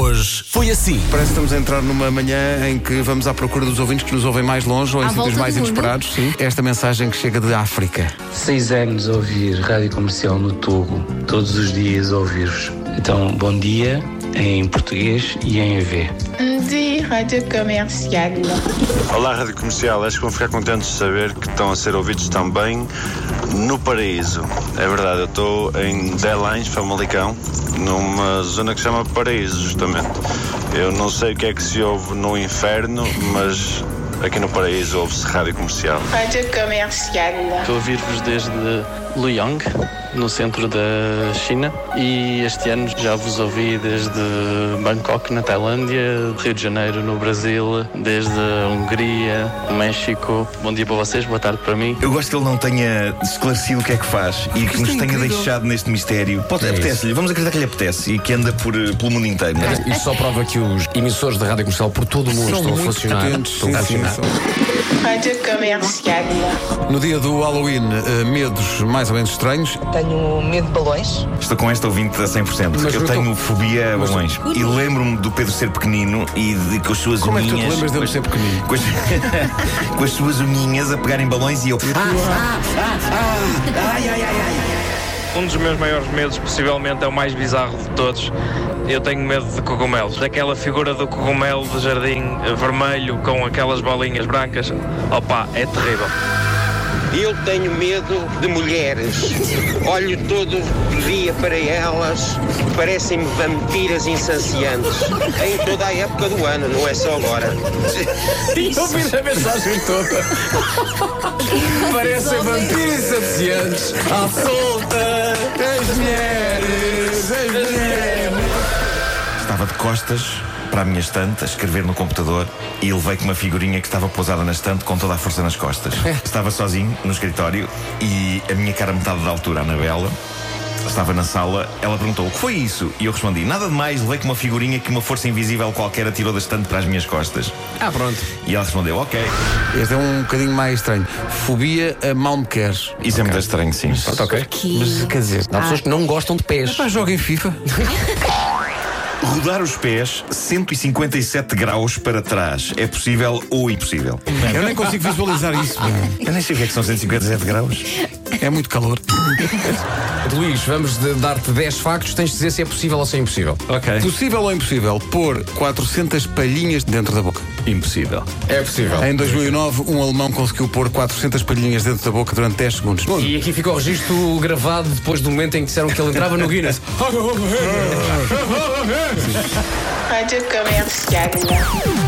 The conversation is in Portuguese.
Hoje foi assim. Parece que estamos a entrar numa manhã em que vamos à procura dos ouvintes que nos ouvem mais longe ou em À sítios volta mais do mundo. inesperados. Sim. Esta mensagem que chega de África. Seis anos a ouvir rádio comercial no Togo, todos os dias a ouvir-vos. Então, bom dia em português e em EV. de rádio comercial. Olá, Rádio Comercial. Acho que vão ficar contentes de saber que estão a ser ouvidos também no Paraíso. É verdade, eu estou em Delães, Famalicão, numa zona que se chama Paraíso, justamente. Eu não sei o que é que se ouve no inferno, mas aqui no Paraíso ouve-se Rádio Comercial. Rádio comercial. Estou a ouvir-vos desde Luoyang, no centro da China, e este ano já vos ouvi desde Bangkok, na Tailândia, Rio de Janeiro, no Brasil, desde a Hungria, México. Bom dia para vocês, boa tarde para mim. Eu gosto que ele não tenha esclarecido o que é que faz e que nos é tenha incrível. deixado neste mistério. Pode, apetece-lhe, vamos acreditar que lhe apetece e que anda por, eh, pelo mundo inteiro. é? Isto só prova que os emissores da rádio comercial por todo o mundo São estão a funcionar. Estão a funcionar. São. Rádio comercial. No dia do Halloween, eh, medos mais ou menos estranhos. Tenho medo de balões. Estou com esta ouvinte a 100%. Mas eu eu tenho fobia a balões. E lembro-me do Pedro ser pequenino e de com as suas Como é que tu te unhinhas. lembras dele ser pequenino? Com as, com as suas unhinhas a pegarem balões e eu. Um dos meus maiores medos, possivelmente, é o mais bizarro de todos. Eu tenho medo de cogumelos. Daquela figura do cogumelo de jardim vermelho com aquelas bolinhas brancas. Opa, é terrível. Eu tenho medo de mulheres. Olho todo dia para elas, parecem-me vampiras insaciantes. Em toda a época do ano, não é só agora. Eu vi a mensagem toda. Parecem vampiros insaciantes à solta. As mulheres, as mulheres. Estava de costas para a minha estante a escrever no computador e levei com uma figurinha que estava pousada na estante com toda a força nas costas. Estava sozinho no escritório e a minha cara metade da altura, a Anabela, estava na sala. Ela perguntou: O que foi isso? E eu respondi: Nada de mais, levei com uma figurinha que uma força invisível qualquer atirou da estante para as minhas costas. Ah, pronto. E ela respondeu: Ok. Este é um bocadinho mais estranho. Fobia a mal me queres. Isso é muito estranho, sim. Pronto, ok. Mas quer dizer, Há pessoas que não gostam de pés. pá, joga em FIFA. Rodar os pés 157 graus para trás é possível ou impossível? Eu nem consigo visualizar isso. Eu nem sei o que é que são 157 graus. É muito calor. Luís, vamos dar-te 10 factos. Tens de dizer se é possível ou se é impossível. Ok. Possível ou impossível pôr 400 palhinhas dentro da boca? Impossível. É possível. Em 2009, um alemão conseguiu pôr 400 palhinhas dentro da boca durante 10 segundos. E aqui fica o registro gravado depois do momento em que disseram que ele entrava no Guinness. Rádio comercial.